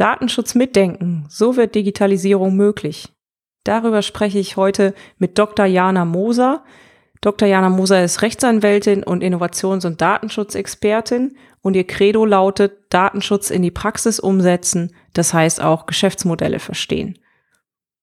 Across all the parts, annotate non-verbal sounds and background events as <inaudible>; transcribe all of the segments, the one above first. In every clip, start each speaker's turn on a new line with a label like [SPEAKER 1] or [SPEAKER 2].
[SPEAKER 1] Datenschutz mitdenken, so wird Digitalisierung möglich. Darüber spreche ich heute mit Dr. Jana Moser. Dr. Jana Moser ist Rechtsanwältin und Innovations- und Datenschutzexpertin und ihr Credo lautet Datenschutz in die Praxis umsetzen, das heißt auch Geschäftsmodelle verstehen.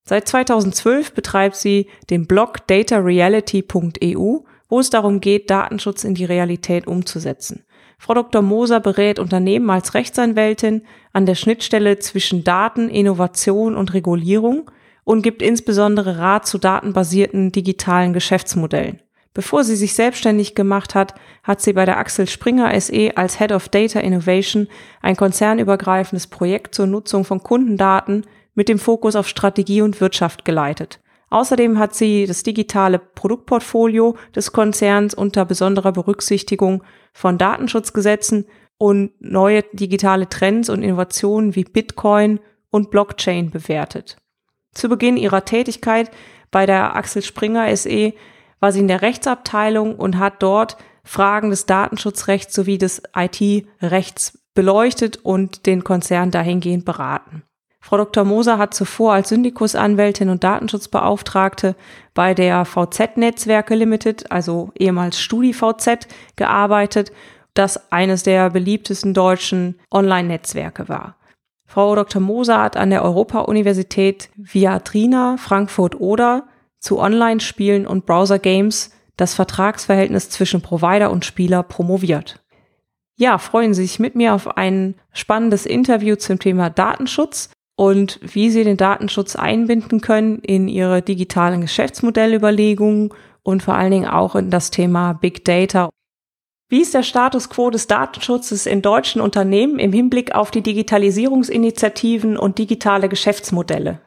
[SPEAKER 1] Seit 2012 betreibt sie den Blog datareality.eu, wo es darum geht, Datenschutz in die Realität umzusetzen. Frau Dr. Moser berät Unternehmen als Rechtsanwältin an der Schnittstelle zwischen Daten, Innovation und Regulierung und gibt insbesondere Rat zu datenbasierten digitalen Geschäftsmodellen. Bevor sie sich selbstständig gemacht hat, hat sie bei der Axel Springer SE als Head of Data Innovation ein konzernübergreifendes Projekt zur Nutzung von Kundendaten mit dem Fokus auf Strategie und Wirtschaft geleitet. Außerdem hat sie das digitale Produktportfolio des Konzerns unter besonderer Berücksichtigung von Datenschutzgesetzen und neue digitale Trends und Innovationen wie Bitcoin und Blockchain bewertet. Zu Beginn ihrer Tätigkeit bei der Axel Springer SE war sie in der Rechtsabteilung und hat dort Fragen des Datenschutzrechts sowie des IT-Rechts beleuchtet und den Konzern dahingehend beraten. Frau Dr. Moser hat zuvor als Syndikusanwältin und Datenschutzbeauftragte bei der VZ Netzwerke Limited, also ehemals StudiVZ, gearbeitet, das eines der beliebtesten deutschen Online-Netzwerke war. Frau Dr. Moser hat an der Europa-Universität Viadrina Frankfurt-Oder zu Online-Spielen und Browser-Games das Vertragsverhältnis zwischen Provider und Spieler promoviert. Ja, freuen Sie sich mit mir auf ein spannendes Interview zum Thema Datenschutz und wie sie den Datenschutz einbinden können in ihre digitalen Geschäftsmodellüberlegungen und vor allen Dingen auch in das Thema Big Data. Wie ist der Status quo des Datenschutzes in deutschen Unternehmen im Hinblick auf die Digitalisierungsinitiativen und digitale Geschäftsmodelle?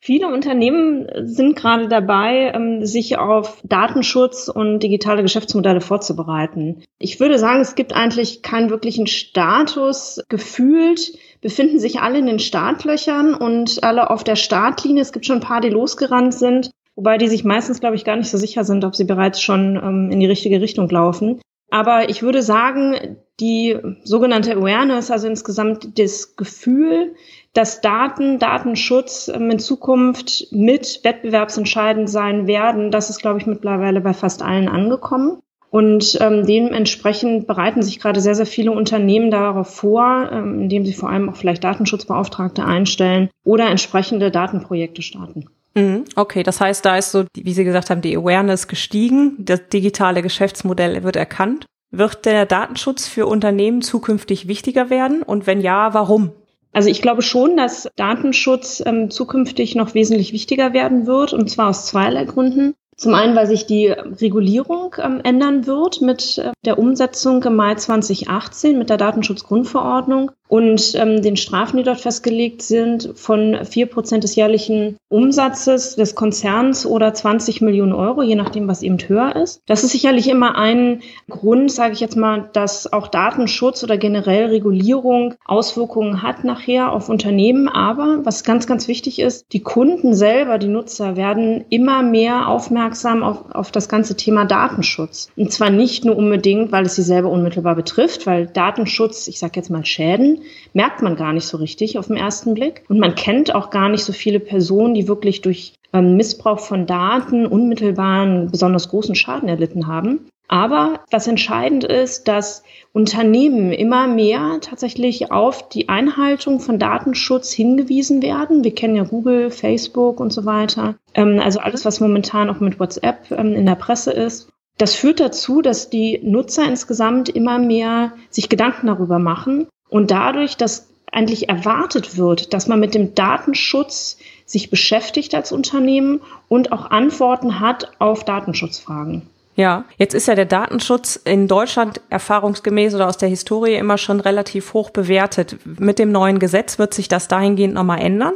[SPEAKER 2] Viele Unternehmen sind gerade dabei, ähm, sich auf Datenschutz und digitale Geschäftsmodelle vorzubereiten. Ich würde sagen, es gibt eigentlich keinen wirklichen Status. Gefühlt befinden sich alle in den Startlöchern und alle auf der Startlinie. Es gibt schon ein paar, die losgerannt sind, wobei die sich meistens, glaube ich, gar nicht so sicher sind, ob sie bereits schon ähm, in die richtige Richtung laufen. Aber ich würde sagen, die sogenannte Awareness, also insgesamt das Gefühl, dass Daten, Datenschutz ähm, in Zukunft mit wettbewerbsentscheidend sein werden, das ist, glaube ich, mittlerweile bei fast allen angekommen. Und ähm, dementsprechend bereiten sich gerade sehr, sehr viele Unternehmen darauf vor, ähm, indem sie vor allem auch vielleicht Datenschutzbeauftragte einstellen oder entsprechende Datenprojekte starten.
[SPEAKER 1] Mhm. Okay, das heißt, da ist so, wie Sie gesagt haben, die Awareness gestiegen, das digitale Geschäftsmodell wird erkannt. Wird der Datenschutz für Unternehmen zukünftig wichtiger werden? Und wenn ja, warum?
[SPEAKER 2] Also ich glaube schon, dass Datenschutz ähm, zukünftig noch wesentlich wichtiger werden wird, und zwar aus zweierlei Gründen. Zum einen, weil sich die Regulierung ähm, ändern wird mit äh, der Umsetzung im Mai 2018 mit der Datenschutzgrundverordnung und ähm, den Strafen, die dort festgelegt sind, von vier Prozent des jährlichen Umsatzes des Konzerns oder 20 Millionen Euro, je nachdem, was eben höher ist. Das ist sicherlich immer ein Grund, sage ich jetzt mal, dass auch Datenschutz oder generell Regulierung Auswirkungen hat nachher auf Unternehmen. Aber was ganz, ganz wichtig ist, die Kunden selber, die Nutzer werden immer mehr aufmerksam auf, auf das ganze Thema Datenschutz. Und zwar nicht nur unbedingt, weil es sie selber unmittelbar betrifft, weil Datenschutz, ich sage jetzt mal Schäden, merkt man gar nicht so richtig auf den ersten Blick. Und man kennt auch gar nicht so viele Personen, die wirklich durch ähm, Missbrauch von Daten unmittelbaren, besonders großen Schaden erlitten haben. Aber was entscheidend ist, dass Unternehmen immer mehr tatsächlich auf die Einhaltung von Datenschutz hingewiesen werden. Wir kennen ja Google, Facebook und so weiter. Ähm, also alles, was momentan auch mit WhatsApp ähm, in der Presse ist. Das führt dazu, dass die Nutzer insgesamt immer mehr sich Gedanken darüber machen, und dadurch, dass eigentlich erwartet wird, dass man mit dem Datenschutz sich beschäftigt als Unternehmen und auch Antworten hat auf Datenschutzfragen.
[SPEAKER 1] Ja, jetzt ist ja der Datenschutz in Deutschland erfahrungsgemäß oder aus der Historie immer schon relativ hoch bewertet. Mit dem neuen Gesetz wird sich das dahingehend nochmal ändern?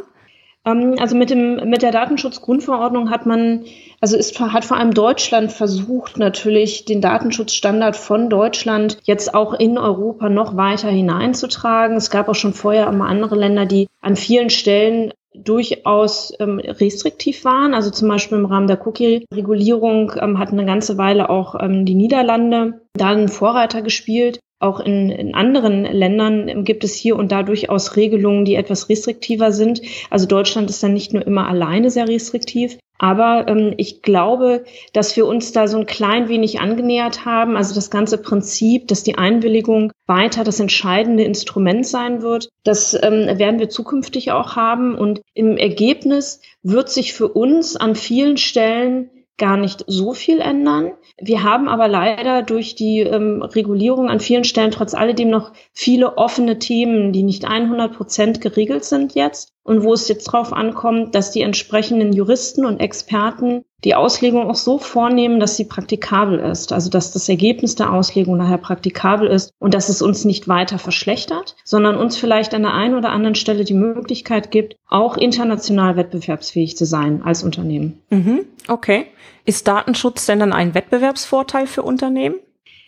[SPEAKER 2] Ähm, also mit dem, mit der Datenschutzgrundverordnung hat man, also ist, hat vor allem Deutschland versucht, natürlich den Datenschutzstandard von Deutschland jetzt auch in Europa noch weiter hineinzutragen. Es gab auch schon vorher immer andere Länder, die an vielen Stellen durchaus ähm, restriktiv waren. Also zum Beispiel im Rahmen der Cookie-Regulierung ähm, hatten eine ganze Weile auch ähm, die Niederlande da einen Vorreiter gespielt. Auch in, in anderen Ländern gibt es hier und da durchaus Regelungen, die etwas restriktiver sind. Also Deutschland ist dann nicht nur immer alleine sehr restriktiv. Aber ähm, ich glaube, dass wir uns da so ein klein wenig angenähert haben. Also das ganze Prinzip, dass die Einwilligung weiter das entscheidende Instrument sein wird, das ähm, werden wir zukünftig auch haben. Und im Ergebnis wird sich für uns an vielen Stellen gar nicht so viel ändern. Wir haben aber leider durch die ähm, Regulierung an vielen Stellen trotz alledem noch viele offene Themen, die nicht 100 Prozent geregelt sind jetzt und wo es jetzt darauf ankommt, dass die entsprechenden Juristen und Experten die Auslegung auch so vornehmen, dass sie praktikabel ist, also dass das Ergebnis der Auslegung nachher praktikabel ist und dass es uns nicht weiter verschlechtert, sondern uns vielleicht an der einen oder anderen Stelle die Möglichkeit gibt, auch international wettbewerbsfähig zu sein als Unternehmen.
[SPEAKER 1] Mhm, okay. Ist Datenschutz denn dann ein Wettbewerbsvorteil für Unternehmen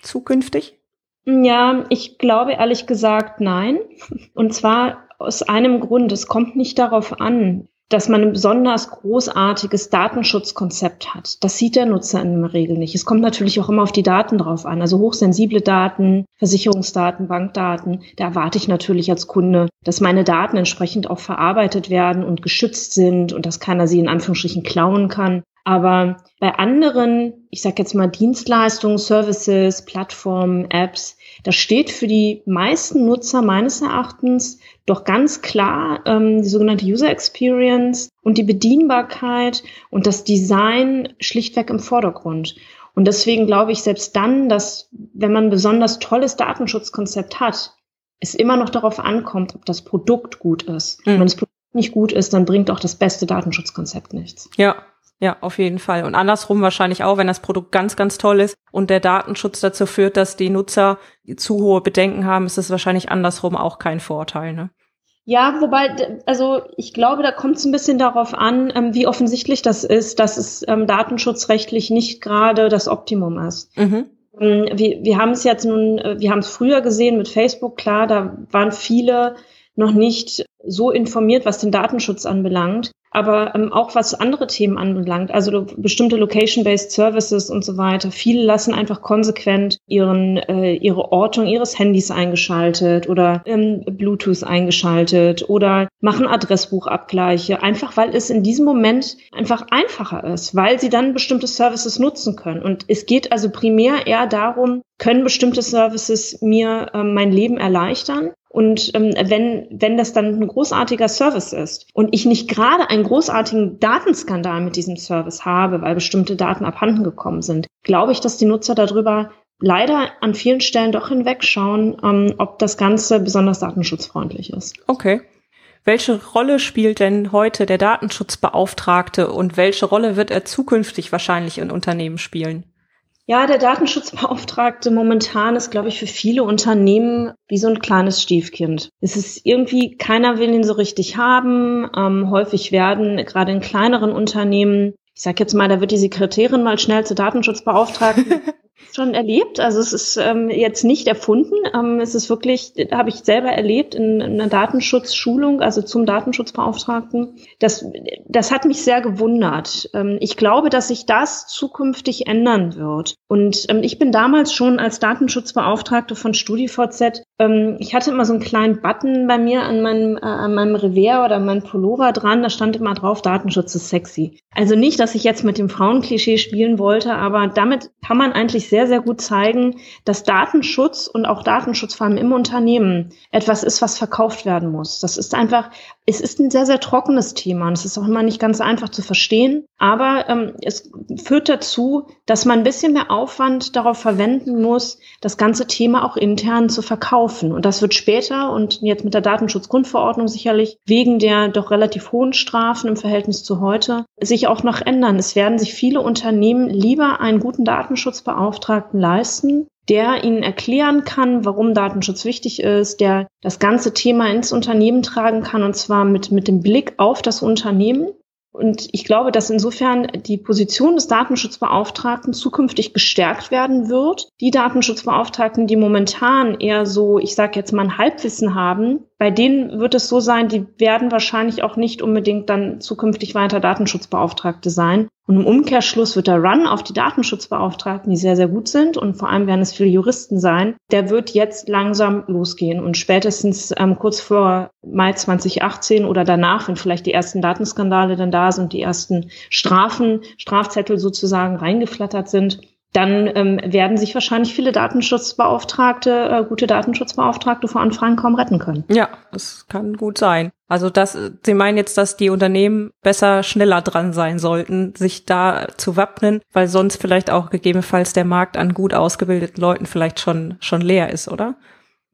[SPEAKER 1] zukünftig?
[SPEAKER 2] Ja, ich glaube ehrlich gesagt nein. Und zwar aus einem Grund. Es kommt nicht darauf an, dass man ein besonders großartiges Datenschutzkonzept hat. Das sieht der Nutzer in der Regel nicht. Es kommt natürlich auch immer auf die Daten drauf an. Also hochsensible Daten, Versicherungsdaten, Bankdaten. Da erwarte ich natürlich als Kunde, dass meine Daten entsprechend auch verarbeitet werden und geschützt sind und dass keiner sie in Anführungsstrichen klauen kann. Aber bei anderen, ich sage jetzt mal Dienstleistungen, Services, Plattformen, Apps, da steht für die meisten Nutzer meines Erachtens doch ganz klar ähm, die sogenannte User Experience und die Bedienbarkeit und das Design schlichtweg im Vordergrund. Und deswegen glaube ich selbst dann, dass wenn man ein besonders tolles Datenschutzkonzept hat, es immer noch darauf ankommt, ob das Produkt gut ist. Mhm. Wenn das Produkt nicht gut ist, dann bringt auch das beste Datenschutzkonzept nichts.
[SPEAKER 1] Ja, ja, auf jeden Fall. Und andersrum wahrscheinlich auch, wenn das Produkt ganz, ganz toll ist und der Datenschutz dazu führt, dass die Nutzer zu hohe Bedenken haben, ist es wahrscheinlich andersrum auch kein Vorteil. Ne?
[SPEAKER 2] Ja, wobei, also ich glaube, da kommt es ein bisschen darauf an, ähm, wie offensichtlich das ist, dass es ähm, datenschutzrechtlich nicht gerade das Optimum ist. Mhm. Ähm, wir, wir haben es jetzt nun, äh, wir haben es früher gesehen mit Facebook, klar, da waren viele noch nicht so informiert, was den Datenschutz anbelangt aber ähm, auch was andere Themen anbelangt, also bestimmte Location-based Services und so weiter. Viele lassen einfach konsequent ihren äh, ihre Ortung ihres Handys eingeschaltet oder ähm, Bluetooth eingeschaltet oder machen Adressbuchabgleiche, einfach weil es in diesem Moment einfach einfacher ist, weil sie dann bestimmte Services nutzen können. Und es geht also primär eher darum, können bestimmte Services mir ähm, mein Leben erleichtern und ähm, wenn, wenn das dann ein großartiger Service ist und ich nicht gerade einen großartigen Datenskandal mit diesem Service habe, weil bestimmte Daten abhanden gekommen sind, glaube ich, dass die Nutzer darüber leider an vielen Stellen doch hinwegschauen, ähm, ob das Ganze besonders datenschutzfreundlich ist.
[SPEAKER 1] Okay. Welche Rolle spielt denn heute der Datenschutzbeauftragte und welche Rolle wird er zukünftig wahrscheinlich in Unternehmen spielen?
[SPEAKER 2] Ja, der Datenschutzbeauftragte momentan ist, glaube ich, für viele Unternehmen wie so ein kleines Stiefkind. Es ist irgendwie, keiner will ihn so richtig haben. Ähm, häufig werden gerade in kleineren Unternehmen, ich sage jetzt mal, da wird die Sekretärin mal schnell zur Datenschutzbeauftragten <laughs> schon erlebt. Also es ist ähm, jetzt nicht erfunden. Ähm, es ist wirklich, habe ich selber erlebt in, in einer Datenschutzschulung, also zum Datenschutzbeauftragten. Das, das hat mich sehr gewundert. Ähm, ich glaube, dass sich das zukünftig ändern wird. Und ähm, ich bin damals schon als Datenschutzbeauftragte von StudiVZ, ähm, ich hatte immer so einen kleinen Button bei mir an meinem, äh, an meinem Revers oder meinem Pullover dran, da stand immer drauf, Datenschutz ist sexy. Also nicht, dass ich jetzt mit dem Frauenklischee spielen wollte, aber damit kann man eigentlich sehr, sehr gut zeigen, dass Datenschutz und auch Datenschutz vor allem im Unternehmen etwas ist, was verkauft werden muss. Das ist einfach, es ist ein sehr, sehr trockenes Thema und es ist auch immer nicht ganz einfach zu verstehen. Aber ähm, es führt dazu, dass man ein bisschen mehr Aufwand darauf verwenden muss, das ganze Thema auch intern zu verkaufen. Und das wird später und jetzt mit der Datenschutzgrundverordnung sicherlich wegen der doch relativ hohen Strafen im Verhältnis zu heute sich auch noch ändern. Es werden sich viele Unternehmen lieber einen guten Datenschutzbeauftragten leisten, der ihnen erklären kann, warum Datenschutz wichtig ist, der das ganze Thema ins Unternehmen tragen kann und zwar mit, mit dem Blick auf das Unternehmen und ich glaube, dass insofern die Position des Datenschutzbeauftragten zukünftig gestärkt werden wird. Die Datenschutzbeauftragten, die momentan eher so, ich sage jetzt mal ein Halbwissen haben, bei denen wird es so sein, die werden wahrscheinlich auch nicht unbedingt dann zukünftig weiter Datenschutzbeauftragte sein. Und im Umkehrschluss wird der Run auf die Datenschutzbeauftragten, die sehr, sehr gut sind und vor allem werden es viele Juristen sein, der wird jetzt langsam losgehen. Und spätestens ähm, kurz vor Mai 2018 oder danach, wenn vielleicht die ersten Datenskandale dann da sind, die ersten Strafen, Strafzettel sozusagen reingeflattert sind, dann ähm, werden sich wahrscheinlich viele Datenschutzbeauftragte, äh, gute Datenschutzbeauftragte vor Anfragen kaum retten können.
[SPEAKER 1] Ja, das kann gut sein. Also das, Sie meinen jetzt, dass die Unternehmen besser schneller dran sein sollten, sich da zu wappnen, weil sonst vielleicht auch gegebenenfalls der Markt an gut ausgebildeten Leuten vielleicht schon schon leer ist, oder?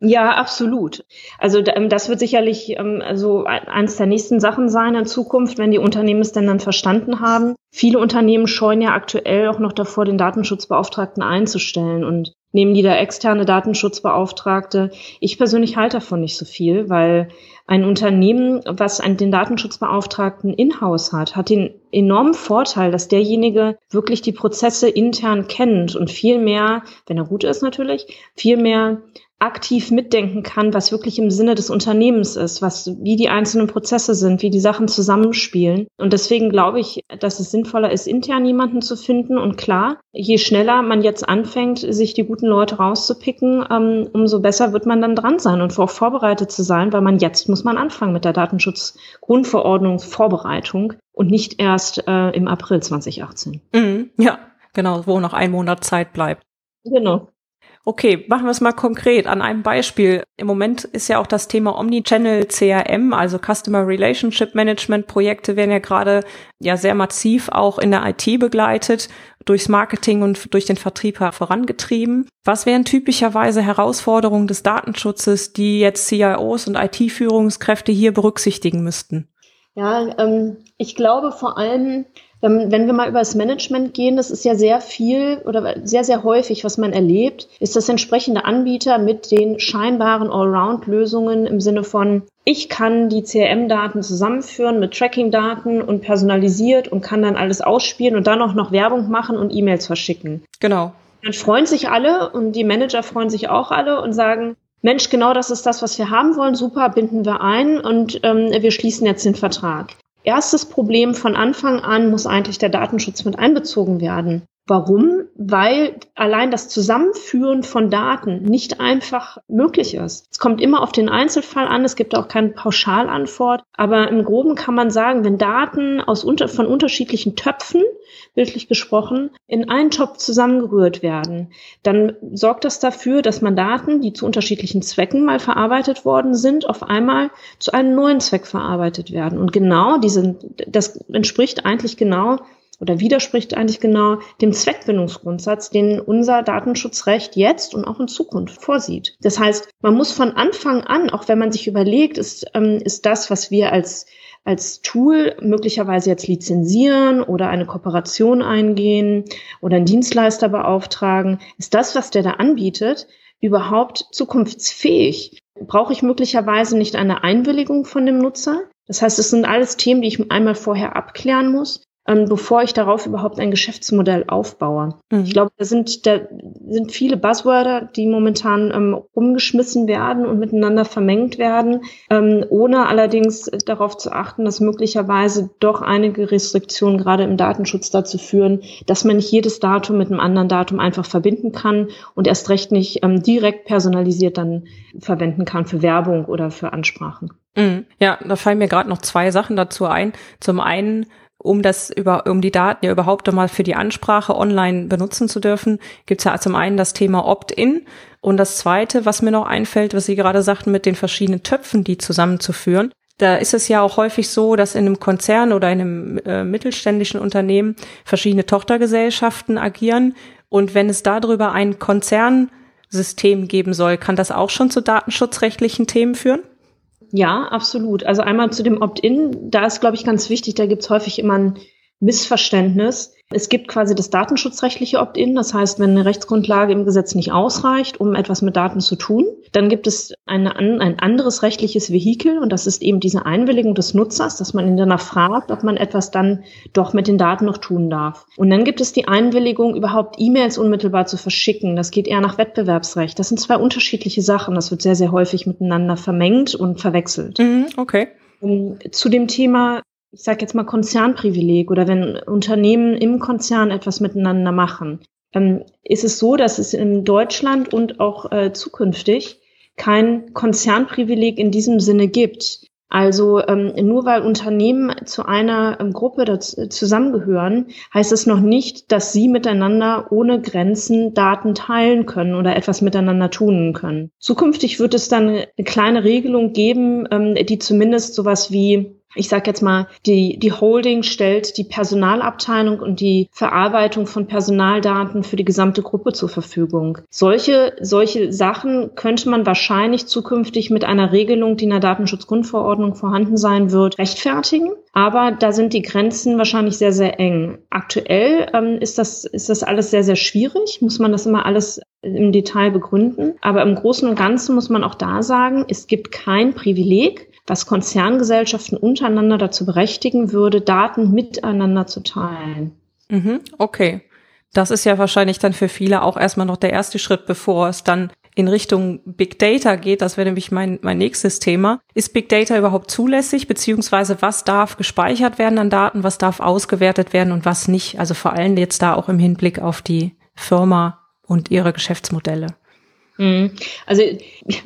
[SPEAKER 2] Ja, absolut. Also ähm, das wird sicherlich ähm, also eines der nächsten Sachen sein in Zukunft, wenn die Unternehmen es denn dann verstanden haben. Viele Unternehmen scheuen ja aktuell auch noch davor, den Datenschutzbeauftragten einzustellen und nehmen die da externe Datenschutzbeauftragte. Ich persönlich halte davon nicht so viel, weil ein Unternehmen, was den Datenschutzbeauftragten in-house hat, hat den enormen Vorteil, dass derjenige wirklich die Prozesse intern kennt und viel mehr, wenn er gut ist natürlich, viel mehr aktiv mitdenken kann, was wirklich im Sinne des Unternehmens ist, was, wie die einzelnen Prozesse sind, wie die Sachen zusammenspielen. Und deswegen glaube ich, dass es sinnvoller ist, intern jemanden zu finden. Und klar, je schneller man jetzt anfängt, sich die guten Leute rauszupicken, ähm, umso besser wird man dann dran sein und auch vorbereitet zu sein, weil man jetzt muss man anfangen mit der Datenschutzgrundverordnung Vorbereitung und nicht erst äh, im April 2018.
[SPEAKER 1] Mhm, ja, genau, wo noch ein Monat Zeit bleibt.
[SPEAKER 2] Genau.
[SPEAKER 1] Okay, machen wir es mal konkret an einem Beispiel. Im Moment ist ja auch das Thema Omnichannel CRM, also Customer Relationship Management Projekte werden ja gerade ja sehr massiv auch in der IT begleitet, durchs Marketing und durch den Vertrieb vorangetrieben. Was wären typischerweise Herausforderungen des Datenschutzes, die jetzt CIOs und IT-Führungskräfte hier berücksichtigen müssten?
[SPEAKER 2] Ja, ähm, ich glaube vor allem, wenn wir mal über das Management gehen, das ist ja sehr viel oder sehr, sehr häufig, was man erlebt, ist das entsprechende Anbieter mit den scheinbaren Allround-Lösungen im Sinne von, ich kann die CRM-Daten zusammenführen mit Tracking-Daten und personalisiert und kann dann alles ausspielen und dann auch noch Werbung machen und E-Mails verschicken.
[SPEAKER 1] Genau.
[SPEAKER 2] Dann freuen sich alle und die Manager freuen sich auch alle und sagen, Mensch, genau das ist das, was wir haben wollen. Super, binden wir ein und ähm, wir schließen jetzt den Vertrag erstes Problem von Anfang an muss eigentlich der Datenschutz mit einbezogen werden. Warum? Weil allein das Zusammenführen von Daten nicht einfach möglich ist. Es kommt immer auf den Einzelfall an, es gibt auch keine Pauschalantwort, aber im Groben kann man sagen, wenn Daten aus unter, von unterschiedlichen Töpfen, bildlich gesprochen, in einen Topf zusammengerührt werden, dann sorgt das dafür, dass man Daten, die zu unterschiedlichen Zwecken mal verarbeitet worden sind, auf einmal zu einem neuen Zweck verarbeitet werden. Und genau diese, das entspricht eigentlich genau oder widerspricht eigentlich genau dem Zweckbindungsgrundsatz, den unser Datenschutzrecht jetzt und auch in Zukunft vorsieht. Das heißt, man muss von Anfang an, auch wenn man sich überlegt, ist, ähm, ist das, was wir als als Tool möglicherweise jetzt lizenzieren oder eine Kooperation eingehen oder einen Dienstleister beauftragen, ist das, was der da anbietet, überhaupt zukunftsfähig? Brauche ich möglicherweise nicht eine Einwilligung von dem Nutzer? Das heißt, es sind alles Themen, die ich einmal vorher abklären muss ähm, bevor ich darauf überhaupt ein Geschäftsmodell aufbaue. Mhm. Ich glaube, da sind, da sind viele Buzzwörter, die momentan ähm, umgeschmissen werden und miteinander vermengt werden, ähm, ohne allerdings darauf zu achten, dass möglicherweise doch einige Restriktionen gerade im Datenschutz dazu führen, dass man nicht jedes Datum mit einem anderen Datum einfach verbinden kann und erst recht nicht ähm, direkt personalisiert dann verwenden kann für Werbung oder für Ansprachen.
[SPEAKER 1] Mhm. Ja, da fallen mir gerade noch zwei Sachen dazu ein. Zum einen um das über, um die Daten ja überhaupt einmal für die Ansprache online benutzen zu dürfen, gibt es ja zum einen das Thema Opt-in und das zweite, was mir noch einfällt, was Sie gerade sagten, mit den verschiedenen Töpfen, die zusammenzuführen. Da ist es ja auch häufig so, dass in einem Konzern oder in einem äh, mittelständischen Unternehmen verschiedene Tochtergesellschaften agieren. Und wenn es darüber ein Konzernsystem geben soll, kann das auch schon zu datenschutzrechtlichen Themen führen?
[SPEAKER 2] Ja, absolut. Also einmal zu dem Opt-in, da ist, glaube ich, ganz wichtig, da gibt es häufig immer ein Missverständnis. Es gibt quasi das datenschutzrechtliche Opt-in. Das heißt, wenn eine Rechtsgrundlage im Gesetz nicht ausreicht, um etwas mit Daten zu tun, dann gibt es eine, ein anderes rechtliches Vehikel und das ist eben diese Einwilligung des Nutzers, dass man ihn danach fragt, ob man etwas dann doch mit den Daten noch tun darf. Und dann gibt es die Einwilligung, überhaupt E-Mails unmittelbar zu verschicken. Das geht eher nach Wettbewerbsrecht. Das sind zwei unterschiedliche Sachen. Das wird sehr, sehr häufig miteinander vermengt und verwechselt.
[SPEAKER 1] Mhm, okay.
[SPEAKER 2] Zu dem Thema ich sage jetzt mal Konzernprivileg oder wenn Unternehmen im Konzern etwas miteinander machen, ähm, ist es so, dass es in Deutschland und auch äh, zukünftig kein Konzernprivileg in diesem Sinne gibt. Also ähm, nur weil Unternehmen zu einer ähm, Gruppe dazu, zusammengehören, heißt es noch nicht, dass sie miteinander ohne Grenzen Daten teilen können oder etwas miteinander tun können. Zukünftig wird es dann eine kleine Regelung geben, ähm, die zumindest sowas wie ich sage jetzt mal, die, die Holding stellt die Personalabteilung und die Verarbeitung von Personaldaten für die gesamte Gruppe zur Verfügung. Solche, solche Sachen könnte man wahrscheinlich zukünftig mit einer Regelung, die in der Datenschutzgrundverordnung vorhanden sein wird, rechtfertigen. Aber da sind die Grenzen wahrscheinlich sehr, sehr eng. Aktuell ähm, ist, das, ist das alles sehr, sehr schwierig. Muss man das immer alles im Detail begründen. Aber im Großen und Ganzen muss man auch da sagen, es gibt kein Privileg, was Konzerngesellschaften untereinander dazu berechtigen würde, Daten miteinander zu teilen.
[SPEAKER 1] Mhm, okay. Das ist ja wahrscheinlich dann für viele auch erstmal noch der erste Schritt, bevor es dann in Richtung Big Data geht. Das wäre nämlich mein, mein nächstes Thema. Ist Big Data überhaupt zulässig, beziehungsweise was darf gespeichert werden an Daten, was darf ausgewertet werden und was nicht? Also vor allem jetzt da auch im Hinblick auf die Firma und ihre Geschäftsmodelle.
[SPEAKER 2] Mhm. Also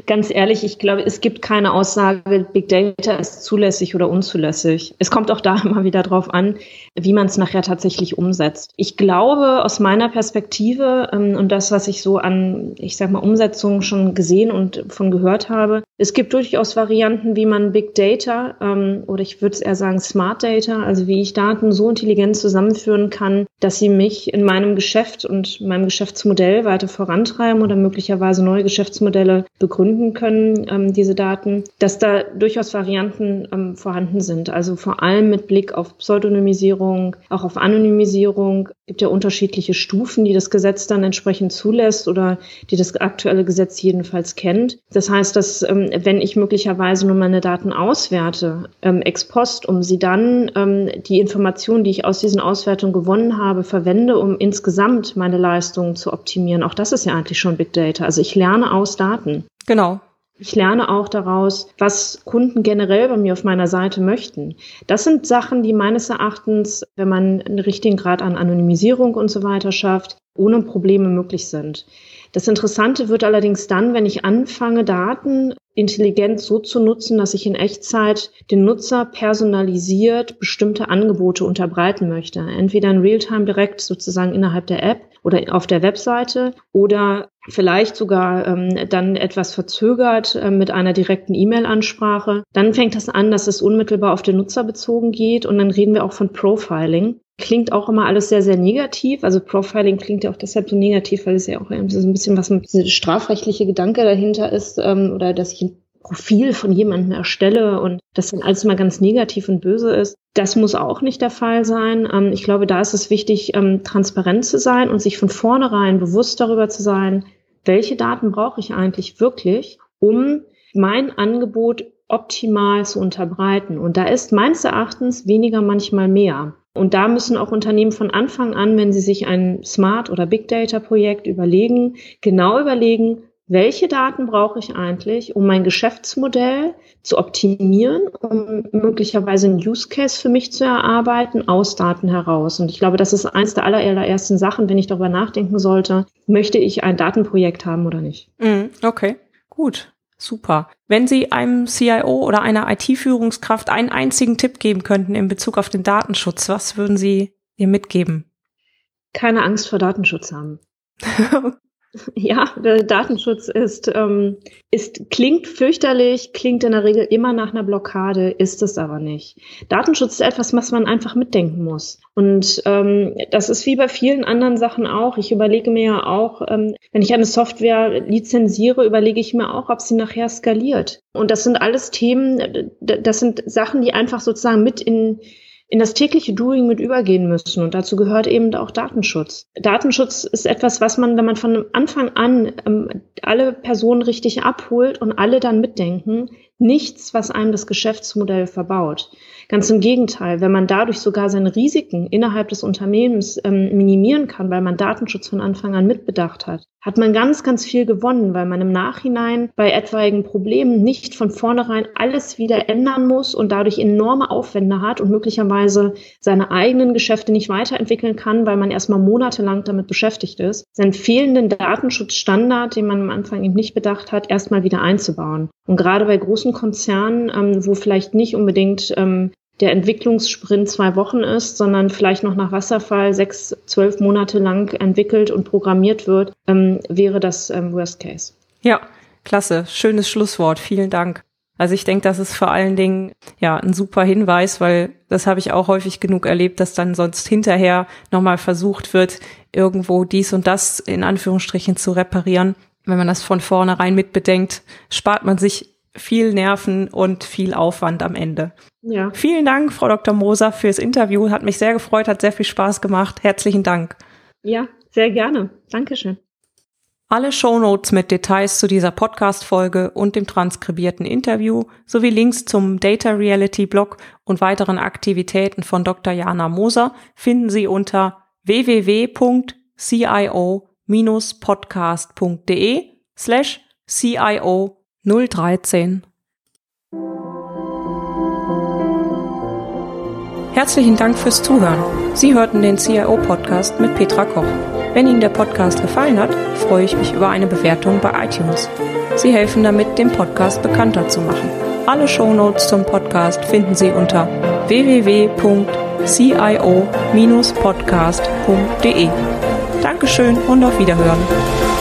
[SPEAKER 2] ganz ehrlich, ich glaube, es gibt keine Aussage, Big Data ist zulässig oder unzulässig. Es kommt auch da <laughs> immer wieder drauf an, wie man es nachher tatsächlich umsetzt. Ich glaube, aus meiner Perspektive ähm, und das, was ich so an, ich sag mal, Umsetzungen schon gesehen und von gehört habe, es gibt durchaus Varianten, wie man Big Data ähm, oder ich würde es eher sagen Smart Data, also wie ich Daten so intelligent zusammenführen kann, dass sie mich in meinem Geschäft und meinem Geschäftsmodell weiter vorantreiben oder möglicherweise also neue Geschäftsmodelle begründen können, ähm, diese Daten, dass da durchaus Varianten ähm, vorhanden sind. Also vor allem mit Blick auf Pseudonymisierung, auch auf Anonymisierung. Es gibt ja unterschiedliche Stufen, die das Gesetz dann entsprechend zulässt oder die das aktuelle Gesetz jedenfalls kennt. Das heißt, dass ähm, wenn ich möglicherweise nur meine Daten auswerte, ähm, ex post, um sie dann ähm, die Informationen, die ich aus diesen Auswertungen gewonnen habe, verwende, um insgesamt meine Leistungen zu optimieren. Auch das ist ja eigentlich schon Big Data. Also ich ich lerne aus Daten.
[SPEAKER 1] Genau.
[SPEAKER 2] Ich lerne auch daraus, was Kunden generell bei mir auf meiner Seite möchten. Das sind Sachen, die meines Erachtens, wenn man einen richtigen Grad an Anonymisierung und so weiter schafft, ohne Probleme möglich sind. Das Interessante wird allerdings dann, wenn ich anfange, Daten intelligent so zu nutzen, dass ich in Echtzeit den Nutzer personalisiert bestimmte Angebote unterbreiten möchte. Entweder in Realtime direkt sozusagen innerhalb der App oder auf der Webseite oder vielleicht sogar ähm, dann etwas verzögert äh, mit einer direkten E-Mail-Ansprache. Dann fängt das an, dass es unmittelbar auf den Nutzer bezogen geht und dann reden wir auch von Profiling. Klingt auch immer alles sehr, sehr negativ. Also Profiling klingt ja auch deshalb so negativ, weil es ja auch so ein bisschen was mit strafrechtliche Gedanke dahinter ist ähm, oder dass ich Profil von jemandem erstelle und das dann alles mal ganz negativ und böse ist. Das muss auch nicht der Fall sein. Ähm, ich glaube, da ist es wichtig, ähm, transparent zu sein und sich von vornherein bewusst darüber zu sein, welche Daten brauche ich eigentlich wirklich, um mein Angebot optimal zu unterbreiten. Und da ist meines Erachtens weniger manchmal mehr. Und da müssen auch Unternehmen von Anfang an, wenn sie sich ein Smart- oder Big Data-Projekt überlegen, genau überlegen, welche Daten brauche ich eigentlich, um mein Geschäftsmodell zu optimieren, um möglicherweise einen Use Case für mich zu erarbeiten aus Daten heraus. Und ich glaube, das ist eins der allerersten Sachen, wenn ich darüber nachdenken sollte, möchte ich ein Datenprojekt haben oder nicht.
[SPEAKER 1] Mm, okay, gut. Super. Wenn Sie einem CIO oder einer IT-Führungskraft einen einzigen Tipp geben könnten in Bezug auf den Datenschutz, was würden Sie ihr mitgeben?
[SPEAKER 2] Keine Angst vor Datenschutz haben. <laughs> <laughs> Ja, der Datenschutz ist, ähm, ist, klingt fürchterlich, klingt in der Regel immer nach einer Blockade, ist es aber nicht. Datenschutz ist etwas, was man einfach mitdenken muss. Und ähm, das ist wie bei vielen anderen Sachen auch. Ich überlege mir ja auch, ähm, wenn ich eine Software lizenziere, überlege ich mir auch, ob sie nachher skaliert. Und das sind alles Themen, das sind Sachen, die einfach sozusagen mit in in das tägliche Doing mit übergehen müssen. Und dazu gehört eben auch Datenschutz. Datenschutz ist etwas, was man, wenn man von Anfang an ähm, alle Personen richtig abholt und alle dann mitdenken, nichts, was einem das Geschäftsmodell verbaut. Ganz im Gegenteil, wenn man dadurch sogar seine Risiken innerhalb des Unternehmens ähm, minimieren kann, weil man Datenschutz von Anfang an mitbedacht hat, hat man ganz, ganz viel gewonnen, weil man im Nachhinein bei etwaigen Problemen nicht von vornherein alles wieder ändern muss und dadurch enorme Aufwände hat und möglicherweise seine eigenen Geschäfte nicht weiterentwickeln kann, weil man erstmal monatelang damit beschäftigt ist, seinen fehlenden Datenschutzstandard, den man am Anfang eben nicht bedacht hat, erstmal wieder einzubauen. Und gerade bei großen Konzernen, ähm, wo vielleicht nicht unbedingt ähm, der Entwicklungssprint zwei Wochen ist, sondern vielleicht noch nach Wasserfall sechs, zwölf Monate lang entwickelt und programmiert wird, ähm, wäre das ähm, Worst Case.
[SPEAKER 1] Ja, klasse. Schönes Schlusswort. Vielen Dank. Also ich denke, das ist vor allen Dingen ja ein super Hinweis, weil das habe ich auch häufig genug erlebt, dass dann sonst hinterher nochmal versucht wird, irgendwo dies und das in Anführungsstrichen zu reparieren. Wenn man das von vornherein mitbedenkt, spart man sich viel Nerven und viel Aufwand am Ende. Ja. Vielen Dank, Frau Dr. Moser, fürs Interview. Hat mich sehr gefreut, hat sehr viel Spaß gemacht. Herzlichen Dank.
[SPEAKER 2] Ja, sehr gerne. Dankeschön.
[SPEAKER 1] Alle Shownotes mit Details zu dieser Podcast-Folge und dem transkribierten Interview sowie Links zum Data Reality Blog und weiteren Aktivitäten von Dr. Jana Moser finden Sie unter www.cio-podcast.de slash CIO 013. Herzlichen Dank fürs Zuhören. Sie hörten den CIO-Podcast mit Petra Koch. Wenn Ihnen der Podcast gefallen hat, freue ich mich über eine Bewertung bei iTunes. Sie helfen damit, den Podcast bekannter zu machen. Alle Shownotes zum Podcast finden Sie unter www.cio-podcast.de. Dankeschön und auf Wiederhören.